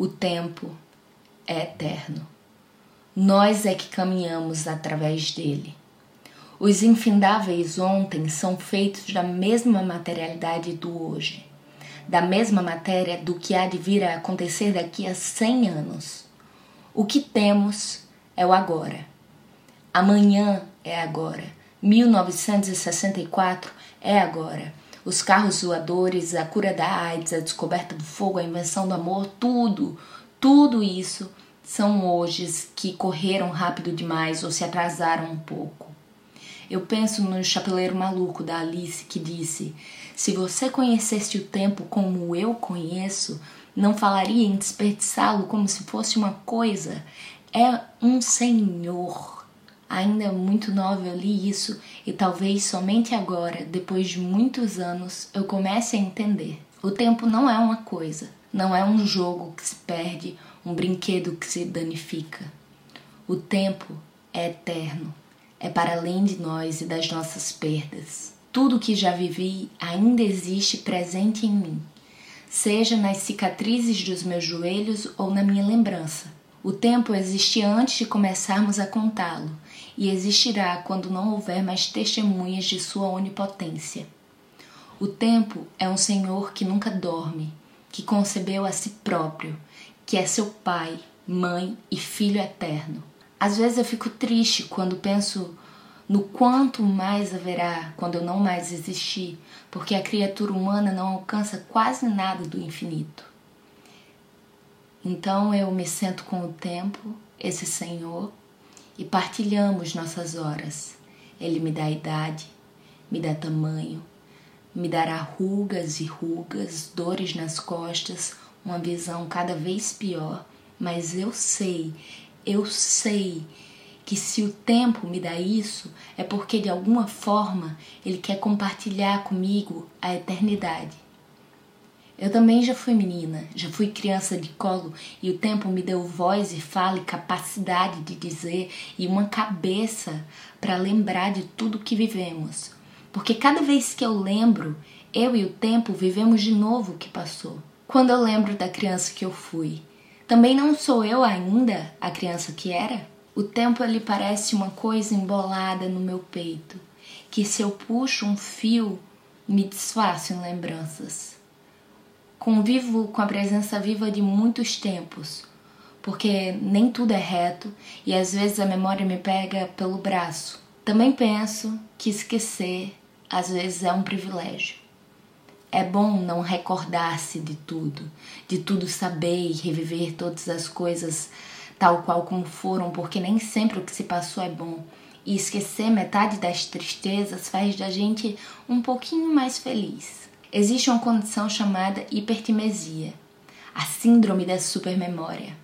O tempo é eterno. Nós é que caminhamos através dele. Os infindáveis ontem são feitos da mesma materialidade do hoje, da mesma matéria do que há de vir a acontecer daqui a cem anos. O que temos é o agora. Amanhã é agora. 1964 é agora. Os carros voadores, a cura da AIDS, a descoberta do fogo, a invenção do amor, tudo, tudo isso são hoje que correram rápido demais ou se atrasaram um pouco. Eu penso no chapeleiro maluco da Alice que disse: Se você conhecesse o tempo como eu conheço, não falaria em desperdiçá-lo como se fosse uma coisa. É um senhor. Ainda muito nova eu li isso e talvez somente agora, depois de muitos anos, eu comece a entender. O tempo não é uma coisa, não é um jogo que se perde um brinquedo que se danifica. O tempo é eterno, é para além de nós e das nossas perdas. Tudo que já vivi ainda existe presente em mim, seja nas cicatrizes dos meus joelhos ou na minha lembrança. O tempo existe antes de começarmos a contá-lo e existirá quando não houver mais testemunhas de sua onipotência. O tempo é um Senhor que nunca dorme, que concebeu a si próprio que é seu pai, mãe e filho eterno. Às vezes eu fico triste quando penso no quanto mais haverá quando eu não mais existir, porque a criatura humana não alcança quase nada do infinito. Então eu me sento com o tempo, esse Senhor, e partilhamos nossas horas. Ele me dá idade, me dá tamanho, me dará rugas e rugas, dores nas costas, uma visão cada vez pior, mas eu sei, eu sei que se o tempo me dá isso, é porque de alguma forma ele quer compartilhar comigo a eternidade. Eu também já fui menina, já fui criança de colo e o tempo me deu voz e fala e capacidade de dizer e uma cabeça para lembrar de tudo que vivemos. Porque cada vez que eu lembro, eu e o tempo vivemos de novo o que passou quando eu lembro da criança que eu fui. Também não sou eu ainda a criança que era? O tempo ele parece uma coisa embolada no meu peito, que se eu puxo um fio, me desfaço em lembranças. Convivo com a presença viva de muitos tempos, porque nem tudo é reto e às vezes a memória me pega pelo braço. Também penso que esquecer às vezes é um privilégio. É bom não recordar-se de tudo, de tudo saber e reviver todas as coisas tal qual como foram, porque nem sempre o que se passou é bom. E esquecer metade das tristezas faz da gente um pouquinho mais feliz. Existe uma condição chamada hipertimesia, a síndrome da supermemória.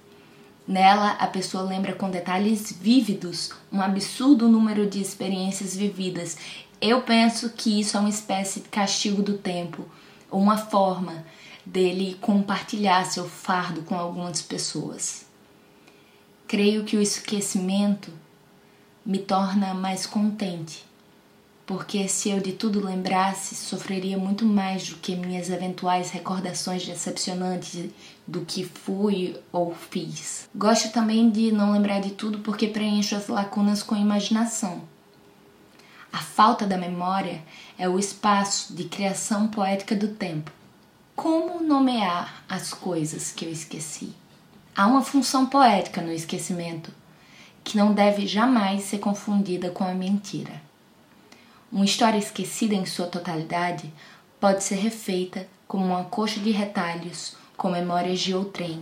Nela, a pessoa lembra com detalhes vívidos um absurdo número de experiências vividas. Eu penso que isso é uma espécie de castigo do tempo, uma forma dele compartilhar seu fardo com algumas pessoas. Creio que o esquecimento me torna mais contente, porque se eu de tudo lembrasse, sofreria muito mais do que minhas eventuais recordações decepcionantes do que fui ou fiz. Gosto também de não lembrar de tudo porque preencho as lacunas com imaginação. A falta da memória é o espaço de criação poética do tempo. Como nomear as coisas que eu esqueci? Há uma função poética no esquecimento que não deve jamais ser confundida com a mentira. Uma história esquecida em sua totalidade pode ser refeita como uma coxa de retalhos com memórias de outrem.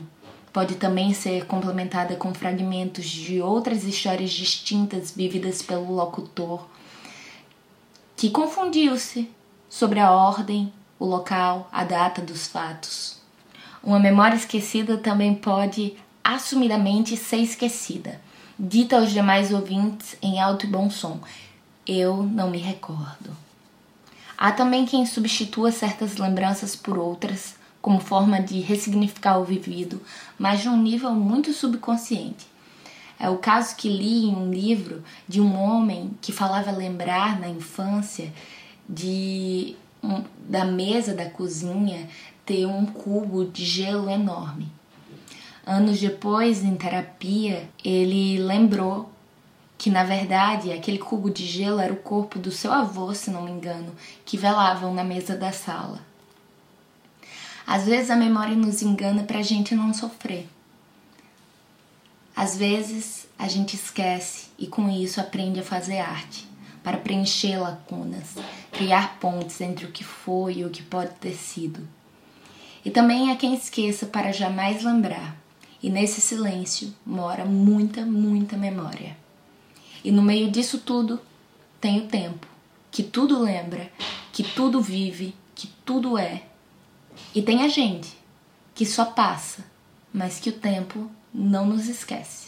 Pode também ser complementada com fragmentos de outras histórias distintas vividas pelo locutor que confundiu-se sobre a ordem, o local, a data dos fatos. Uma memória esquecida também pode assumidamente ser esquecida, dita aos demais ouvintes em alto e bom som: Eu não me recordo. Há também quem substitua certas lembranças por outras, como forma de ressignificar o vivido, mas num nível muito subconsciente. É o caso que li em um livro de um homem que falava lembrar na infância de um, da mesa da cozinha ter um cubo de gelo enorme. Anos depois, em terapia, ele lembrou que na verdade aquele cubo de gelo era o corpo do seu avô, se não me engano, que velavam na mesa da sala. Às vezes a memória nos engana para a gente não sofrer. Às vezes a gente esquece e com isso aprende a fazer arte, para preencher lacunas, criar pontes entre o que foi e o que pode ter sido. E também há quem esqueça para jamais lembrar, e nesse silêncio mora muita, muita memória. E no meio disso tudo tem o tempo, que tudo lembra, que tudo vive, que tudo é. E tem a gente, que só passa, mas que o tempo não nos esquece.